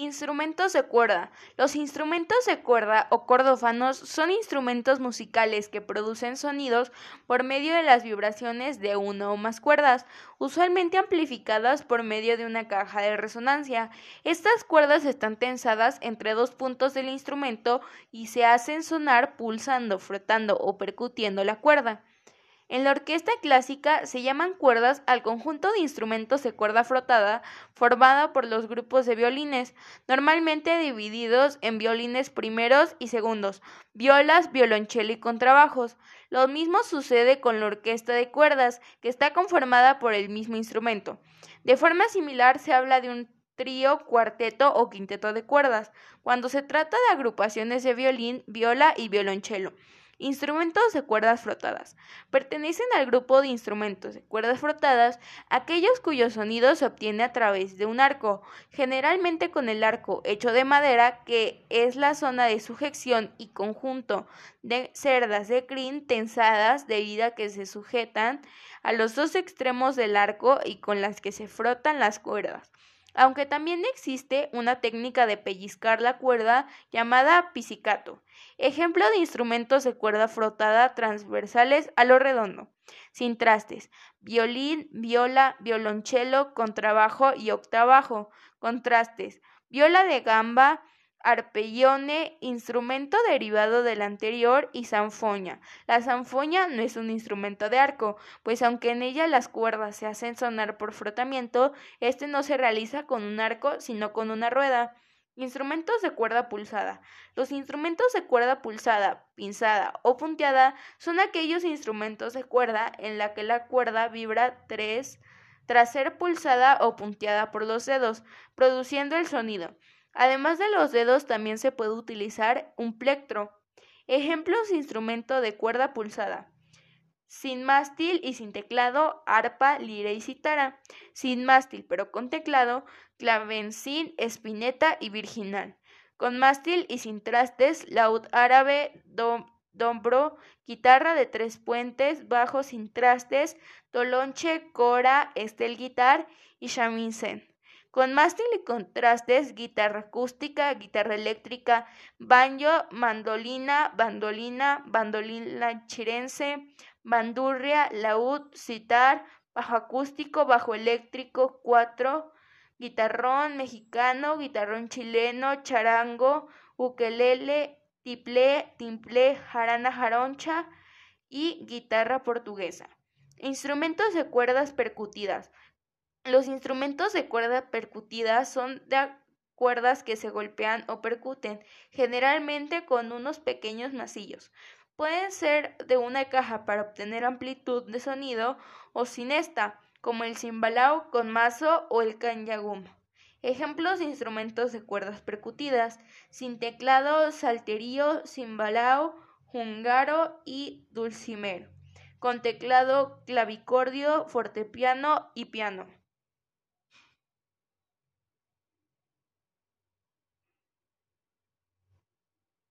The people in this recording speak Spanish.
Instrumentos de cuerda. Los instrumentos de cuerda o cordófanos son instrumentos musicales que producen sonidos por medio de las vibraciones de una o más cuerdas, usualmente amplificadas por medio de una caja de resonancia. Estas cuerdas están tensadas entre dos puntos del instrumento y se hacen sonar pulsando, frotando o percutiendo la cuerda. En la orquesta clásica se llaman cuerdas al conjunto de instrumentos de cuerda frotada formada por los grupos de violines, normalmente divididos en violines primeros y segundos, violas, violonchelo y contrabajos. Lo mismo sucede con la orquesta de cuerdas, que está conformada por el mismo instrumento. De forma similar se habla de un trío, cuarteto o quinteto de cuerdas, cuando se trata de agrupaciones de violín, viola y violonchelo. Instrumentos de cuerdas frotadas. Pertenecen al grupo de instrumentos de cuerdas frotadas aquellos cuyo sonido se obtiene a través de un arco, generalmente con el arco hecho de madera que es la zona de sujeción y conjunto de cerdas de crin tensadas debido a que se sujetan a los dos extremos del arco y con las que se frotan las cuerdas aunque también existe una técnica de pellizcar la cuerda llamada pizzicato, ejemplo de instrumentos de cuerda frotada transversales a lo redondo, sin trastes, violín, viola, violonchelo, contrabajo y octabajo, contrastes, viola de gamba, arpellone, instrumento derivado del anterior, y sanfoña. La sanfoña no es un instrumento de arco, pues aunque en ella las cuerdas se hacen sonar por frotamiento, este no se realiza con un arco, sino con una rueda. Instrumentos de cuerda pulsada. Los instrumentos de cuerda pulsada, pinzada o punteada son aquellos instrumentos de cuerda en la que la cuerda vibra tres tras ser pulsada o punteada por los dedos, produciendo el sonido. Además de los dedos también se puede utilizar un plectro. Ejemplos instrumento de cuerda pulsada. Sin mástil y sin teclado, arpa, lira y citara. Sin mástil pero con teclado, clavencín, espineta y virginal. Con mástil y sin trastes, laúd árabe, dombro, guitarra de tres puentes, bajo sin trastes, tolonche, cora, estel guitar y shamisen con mástil y contrastes, guitarra acústica, guitarra eléctrica, banjo, mandolina, bandolina, bandolina chirense, bandurria, laúd, sitar, bajo acústico, bajo eléctrico, cuatro, guitarrón mexicano, guitarrón chileno, charango, ukelele, tiple, timple, jarana jaroncha y guitarra portuguesa. Instrumentos de cuerdas percutidas. Los instrumentos de cuerda percutida son de cuerdas que se golpean o percuten, generalmente con unos pequeños masillos. Pueden ser de una caja para obtener amplitud de sonido o sin esta, como el cimbalao con mazo o el canyagum. Ejemplos de instrumentos de cuerdas percutidas: sin teclado, salterío, cimbalao, jungaro y dulcimer. Con teclado, clavicordio, fortepiano y piano.